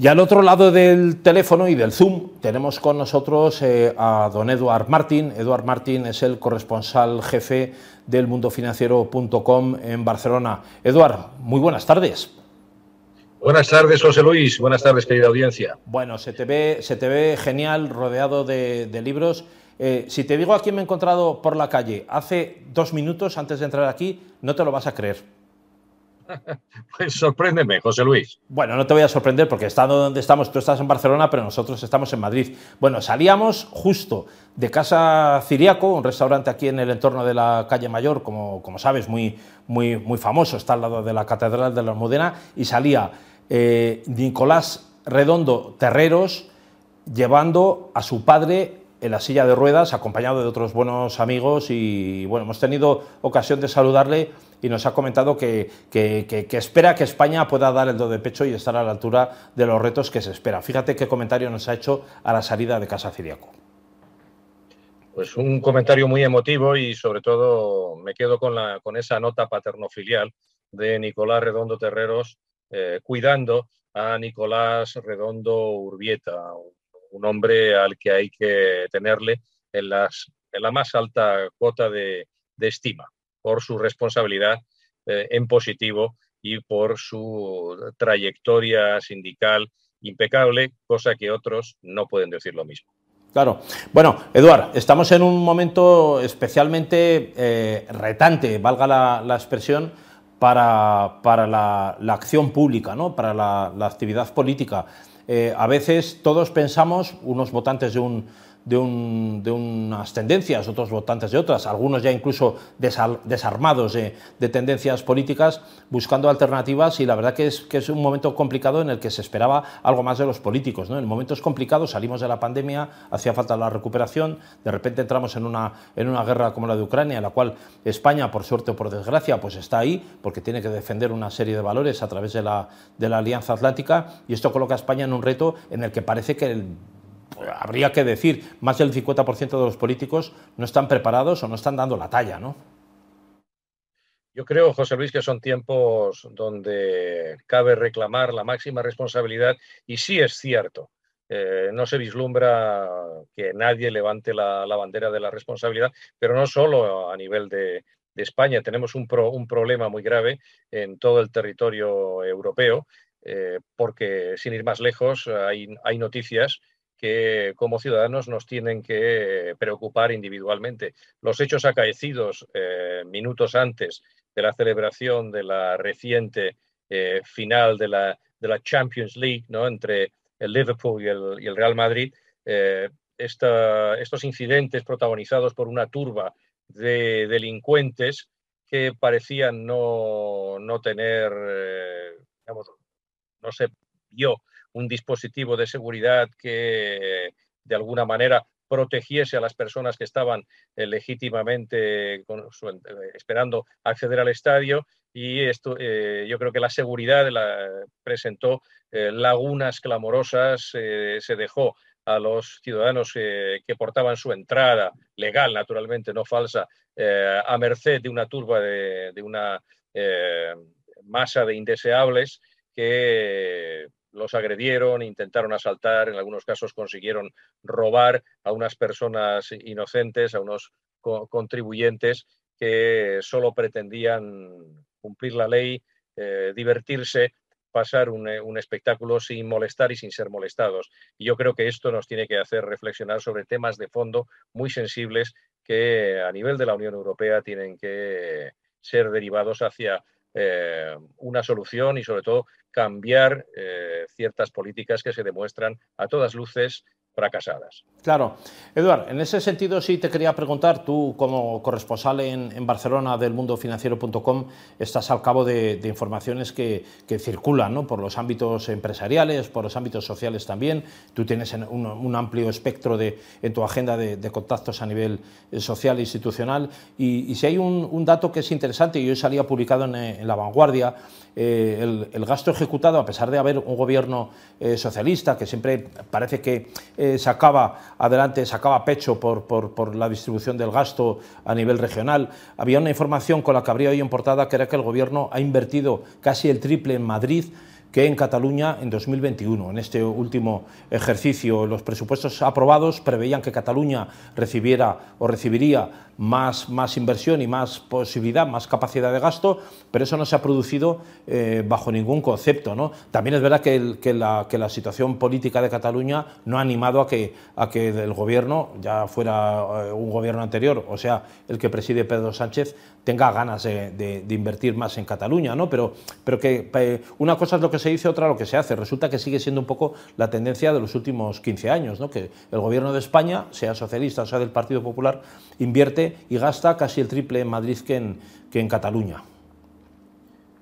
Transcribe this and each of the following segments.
Y al otro lado del teléfono y del Zoom tenemos con nosotros eh, a don Eduard Martín. Eduard Martín es el corresponsal jefe del mundofinanciero.com en Barcelona. Eduard, muy buenas tardes. Buenas tardes, José Luis. Buenas tardes, querida audiencia. Bueno, se te ve, se te ve genial, rodeado de, libros. Eh, si te digo a quién me he encontrado por la calle hace dos minutos antes de entrar aquí, no te lo vas a creer. Pues sorpréndeme, José Luis. Bueno, no te voy a sorprender porque estando donde estamos, tú estás en Barcelona, pero nosotros estamos en Madrid. Bueno, salíamos justo de Casa Ciriaco, un restaurante aquí en el entorno de la calle Mayor, como, como sabes, muy, muy, muy famoso, está al lado de la Catedral de la Almudena, y salía eh, Nicolás Redondo Terreros llevando a su padre en la silla de ruedas, acompañado de otros buenos amigos y bueno, hemos tenido ocasión de saludarle y nos ha comentado que, espera que España pueda dar el do de pecho y estar a la altura de los retos que se espera. Fíjate qué comentario nos ha hecho a la salida de Casa Ciriaco. Pues un comentario muy emotivo y sobre todo me quedo con, la, con esa nota paternofilial de Nicolás Redondo Terreros eh, cuidando a Nicolás Redondo Urbieta, un hombre al que hay que tenerle en, la más alta cuota de, estima por su responsabilidad eh, en positivo y por su trayectoria sindical impecable, cosa que otros no pueden decir lo mismo. Claro. Bueno, Eduard, estamos en un momento especialmente eh, retante, valga la, expresión, para, la, acción pública, ¿no? para la actividad política. Eh, a veces todos pensamos, unos votantes de un de, unas tendencias, otros votantes de otras, algunos ya incluso desarmados de, tendencias políticas, buscando alternativas y la verdad que es, que es un momento complicado en el que se esperaba algo más de los políticos. ¿no? En momentos complicados salimos de la pandemia, hacía falta la recuperación, de repente entramos en una, en una guerra como la de Ucrania, en la cual España, por suerte o por desgracia, pues está ahí, porque tiene que defender una serie de valores a través de la, de la Alianza Atlántica, y esto coloca a España en un reto en el que parece que el habría que decir, más del 50% de los políticos no están preparados o no están dando la talla, ¿no? Yo creo, José Luis, que son tiempos donde cabe reclamar la máxima responsabilidad y sí es cierto, eh, no se vislumbra que nadie levante la, bandera de la responsabilidad, pero no solo a nivel de, España, tenemos un, un, problema muy grave en todo el territorio europeo, eh, porque sin ir más lejos hay noticias que como ciudadanos nos tienen que preocupar individualmente. Los hechos acaecidos eh, minutos antes de la celebración de la reciente eh, final de la, de la, Champions League ¿no? entre el Liverpool y el, Real Madrid, eh, estos incidentes protagonizados por una turba de delincuentes que parecían no, no tener, digamos, no se vio un dispositivo de seguridad que de alguna manera protegiese a las personas que estaban eh, legítimamente eh, esperando acceder al estadio. Y esto eh, yo creo que la seguridad la, presentó lagunas clamorosas se dejó a los ciudadanos que portaban su entrada legal naturalmente no falsa a merced de una turba de, de una masa de indeseables que los agredieron, intentaron asaltar, en algunos casos consiguieron robar a unas personas inocentes, a unos contribuyentes que solo pretendían cumplir la ley, eh, divertirse, pasar eh, un, espectáculo sin molestar y sin ser molestados. Y yo creo que esto nos tiene que hacer reflexionar sobre temas de fondo muy sensibles que a nivel de la Unión Europea tienen que ser derivados hacia eh, una solución y sobre todo cambiar eh, ciertas políticas que se demuestran a todas luces fracasadas. Claro. Eduard, en ese sentido sí te quería preguntar, tú como corresponsal en, Barcelona del mundofinanciero.com estás al cabo de, informaciones que, circulan ¿no? por los ámbitos empresariales, por los ámbitos sociales también. Tú tienes un, amplio espectro de, en tu agenda de, contactos a nivel eh, social e institucional. Y, si hay un, dato que es interesante, y hoy salía publicado en, La Vanguardia, eh, el, gasto ejecutado, a pesar de haber un gobierno eh, socialista que siempre parece que sacaba adelante, sacaba pecho por, por, la distribución del gasto a nivel regional. Había una información con la que habría hoy en que era que el Gobierno ha invertido casi el triple en Madrid que en Cataluña en 2021. En este último ejercicio, los presupuestos aprobados preveían que Cataluña recibiera o recibiría más, más inversión y más posibilidad, más capacidad de gasto, pero eso no se ha producido eh, bajo ningún concepto. ¿no? También es verdad que, que, la, que, la, situación política de Cataluña no ha animado a que, a que el gobierno, ya fuera eh, un gobierno anterior, o sea, el que preside Pedro Sánchez, tenga ganas de, invertir más en Cataluña. ¿no? Pero, pero que una cosa es lo que se dice, otra lo que se hace. Resulta que sigue siendo un poco la tendencia de los últimos 15 años, ¿no? que el gobierno de España, sea socialista o sea del Partido Popular, invierte y gasta casi el triple en Madrid que en, que en Cataluña.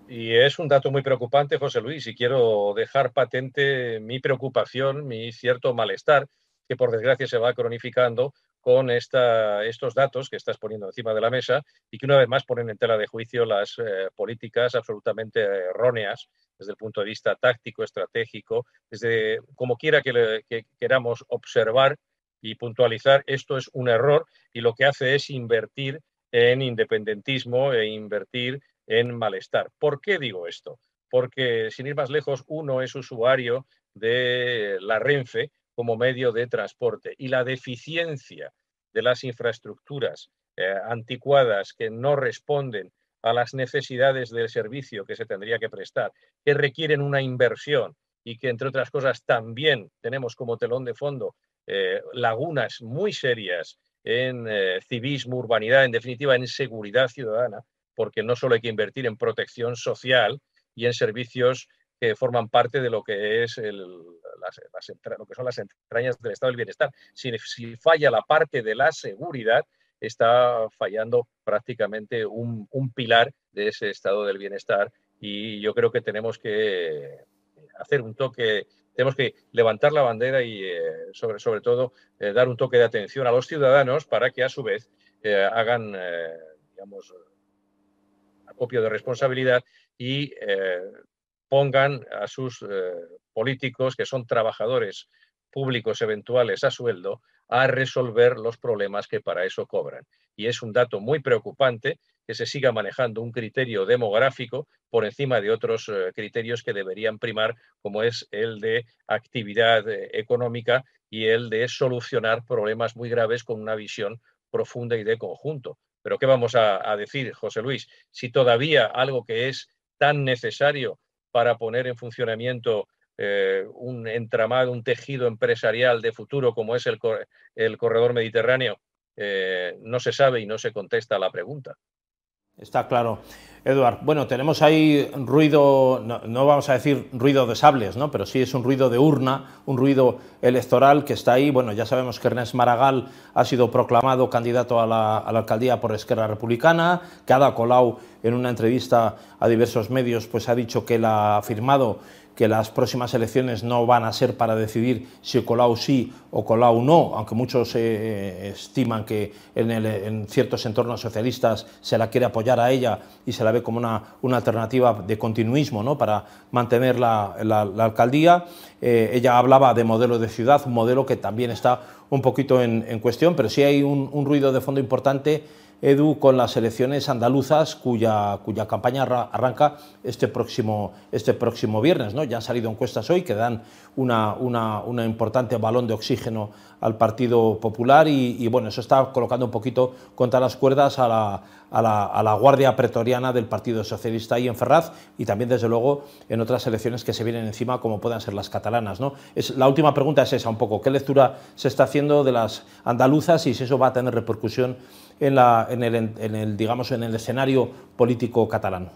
Y es un dato muy preocupante, José Luis, y quiero dejar patente mi preocupación, mi cierto malestar, que por desgracia se va cronificando con estos datos que estás poniendo encima de la mesa y que una vez más ponen en tela de juicio las eh, políticas absolutamente erróneas desde el punto de vista táctico, estratégico, desde como quiera que, que queramos observar y puntualizar, esto es un error y lo que hace es invertir en independentismo e invertir en malestar. ¿Por qué digo esto? Porque, sin ir más lejos, uno es usuario de la Renfe como medio de transporte. Y la deficiencia de las infraestructuras eh, anticuadas que no responden a las necesidades del servicio que se tendría que prestar, que requieren una inversión y que, entre otras cosas, también tenemos como telón de fondo eh, lagunas muy serias en eh, civismo, urbanidad, en definitiva en seguridad ciudadana, porque no solo hay que invertir en protección social y en servicios que forman parte de lo que es las, lo que son las entrañas del estado del bienestar. Si, falla la parte de la seguridad, está fallando prácticamente un, un pilar de ese estado del bienestar y yo creo que tenemos que hacer un toque tenemos que levantar la bandera y, eh, sobre, sobre todo, eh, dar un toque de atención a los ciudadanos para que, a su vez, eh, hagan, digamos, acopio de responsabilidad y pongan a sus políticos, que son trabajadores públicos eventuales a sueldo, a resolver los problemas que para eso cobran. Y es un dato muy preocupante que se siga manejando un criterio demográfico por encima de otros eh, criterios que deberían primar, como es el de actividad eh, económica y el de solucionar problemas muy graves con una visión profunda y de conjunto. Pero ¿qué vamos a, decir, José Luis? Si todavía algo que es tan necesario para poner en funcionamiento eh, un entramado, un tejido empresarial de futuro como es el, corredor mediterráneo, no se sabe y no se contesta la pregunta. Está claro. Eduard, bueno, tenemos ahí ruido, no, vamos a decir ruido de sables, ¿no? pero sí es un ruido de urna, un ruido electoral que está ahí. Bueno, ya sabemos que Ernest Maragall ha sido proclamado candidato a la, alcaldía por Esquerra Republicana, que Ada Colau en una entrevista a diversos medios pues ha dicho que él ha afirmado que las próximas elecciones no van a ser para decidir si Colau sí o Colau no, aunque muchos eh, estiman que en, ciertos entornos socialistas se la quiere apoyar a ella y se la ve como una, una alternativa de continuismo ¿no? para mantener la, alcaldía. Eh, ella hablaba de modelo de ciudad, un modelo que también está un poquito en, cuestión, pero sí hay un ruido de fondo importante Edu, con las elecciones andaluzas cuya, campaña arranca este próximo, este próximo viernes. ¿no? Ya han salido encuestas hoy que dan una, una, importante balón de oxígeno al Partido Popular y, bueno, eso está colocando un poquito contra las cuerdas a la, a la, Guardia Pretoriana del Partido Socialista ahí en Ferraz y también, desde luego, en otras elecciones que se vienen encima, como puedan ser las catalanas. ¿no? Es, la última pregunta es esa, un poco, ¿qué lectura se está haciendo de las andaluzas y si eso va a tener repercusión en, la, en, el, en el, digamos, en el escenario político catalán?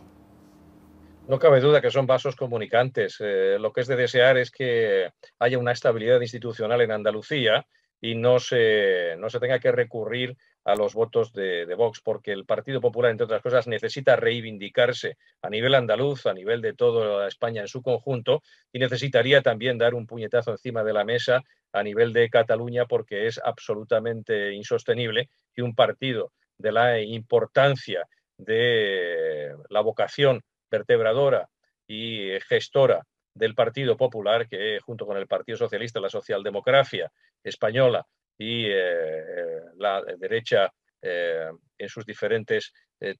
No cabe duda que son vasos comunicantes. Eh, lo que es de desear es que haya una estabilidad institucional en Andalucía y no se, no se tenga que recurrir a los votos de, de, Vox, porque el Partido Popular, entre otras cosas, necesita reivindicarse a nivel andaluz, a nivel de toda España en su conjunto, y necesitaría también dar un puñetazo encima de la mesa a nivel de Cataluña, porque es absolutamente insostenible que un partido de la importancia de la vocación vertebradora y gestora del Partido Popular, que junto con el Partido Socialista, la socialdemocracia española y eh, la derecha eh, en sus diferentes eh,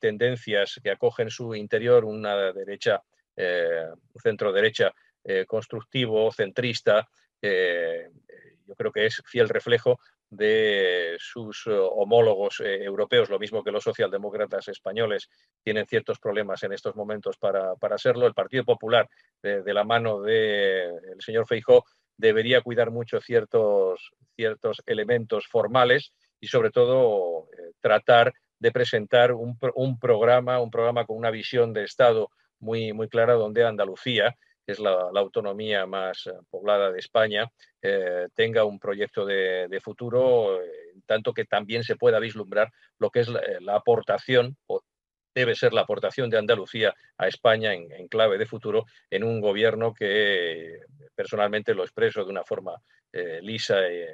tendencias que acogen su interior, una derecha un centro derecha constructivo, centrista, yo creo que es fiel reflejo de sus homólogos europeos, lo mismo que los socialdemócratas españoles tienen ciertos problemas en estos momentos para, para. El Partido Popular, de, la mano del señor Feijó, debería cuidar mucho ciertos, ciertos elementos formales y sobre todo eh, tratar de presentar un, programa, un programa con una visión de Estado muy, muy clara donde Andalucía, que es la, autonomía más eh, poblada de España, eh, tenga un proyecto de, futuro, tanto que también se pueda vislumbrar lo que es la, aportación, o debe ser la aportación de Andalucía a España en, clave de futuro en un gobierno que personalmente lo expreso de una forma lisa y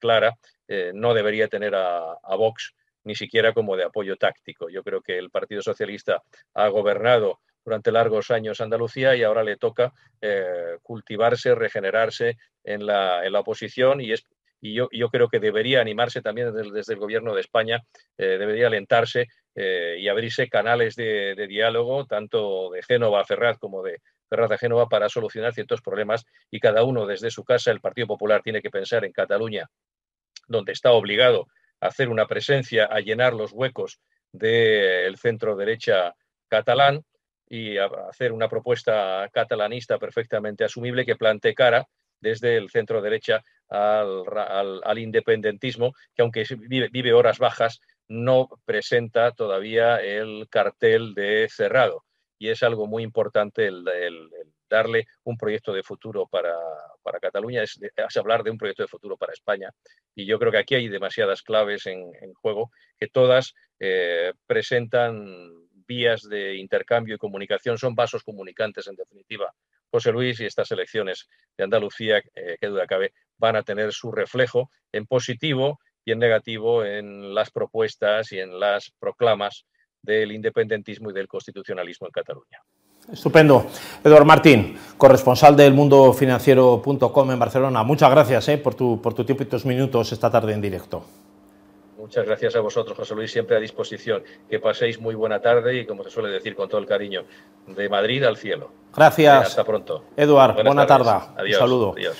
clara, eh, no debería tener a, Vox ni siquiera como de apoyo táctico. Yo creo que el Partido Socialista ha gobernado durante largos años Andalucía y ahora le toca eh, cultivarse, regenerarse en la, oposición y, es, y yo, creo que debería animarse también desde, el gobierno de España, eh, debería alentarse y abrirse canales de, de, diálogo, tanto de Génova a Ferraz como de Ferraz a Génova, para solucionar ciertos problemas y cada uno desde su casa, el Partido Popular tiene que pensar en Cataluña donde está obligado a hacer una presencia, a llenar los huecos del centro derecha catalán y hacer una propuesta catalanista perfectamente asumible que plantee cara desde el centro derecha al, independentismo, que aunque vive, horas bajas, no presenta todavía el cartel de cerrado. Y es algo muy importante el darle un proyecto de futuro para, Cataluña, es, hablar de un proyecto de futuro para España. Y yo creo que aquí hay demasiadas claves en, juego que todas eh, presentan vías de intercambio y comunicación, son vasos comunicantes en definitiva. José Luis y estas elecciones de Andalucía, eh, que duda cabe, van a tener su reflejo en positivo y en negativo en las propuestas y en las proclamas del independentismo y del constitucionalismo en Cataluña. Estupendo. Eduardo Martín, corresponsal del mundofinanciero.com en Barcelona. Muchas gracias eh, por, tu, por tu tiempo y tus minutos esta tarde en directo. Muchas gracias a vosotros, José Luis, siempre a disposición. Que paséis muy buena tarde y, como se suele decir con todo el cariño, de Madrid al cielo. Gracias. hasta pronto. Eduard, buena tarde. Adiós. Un saludo. Adiós.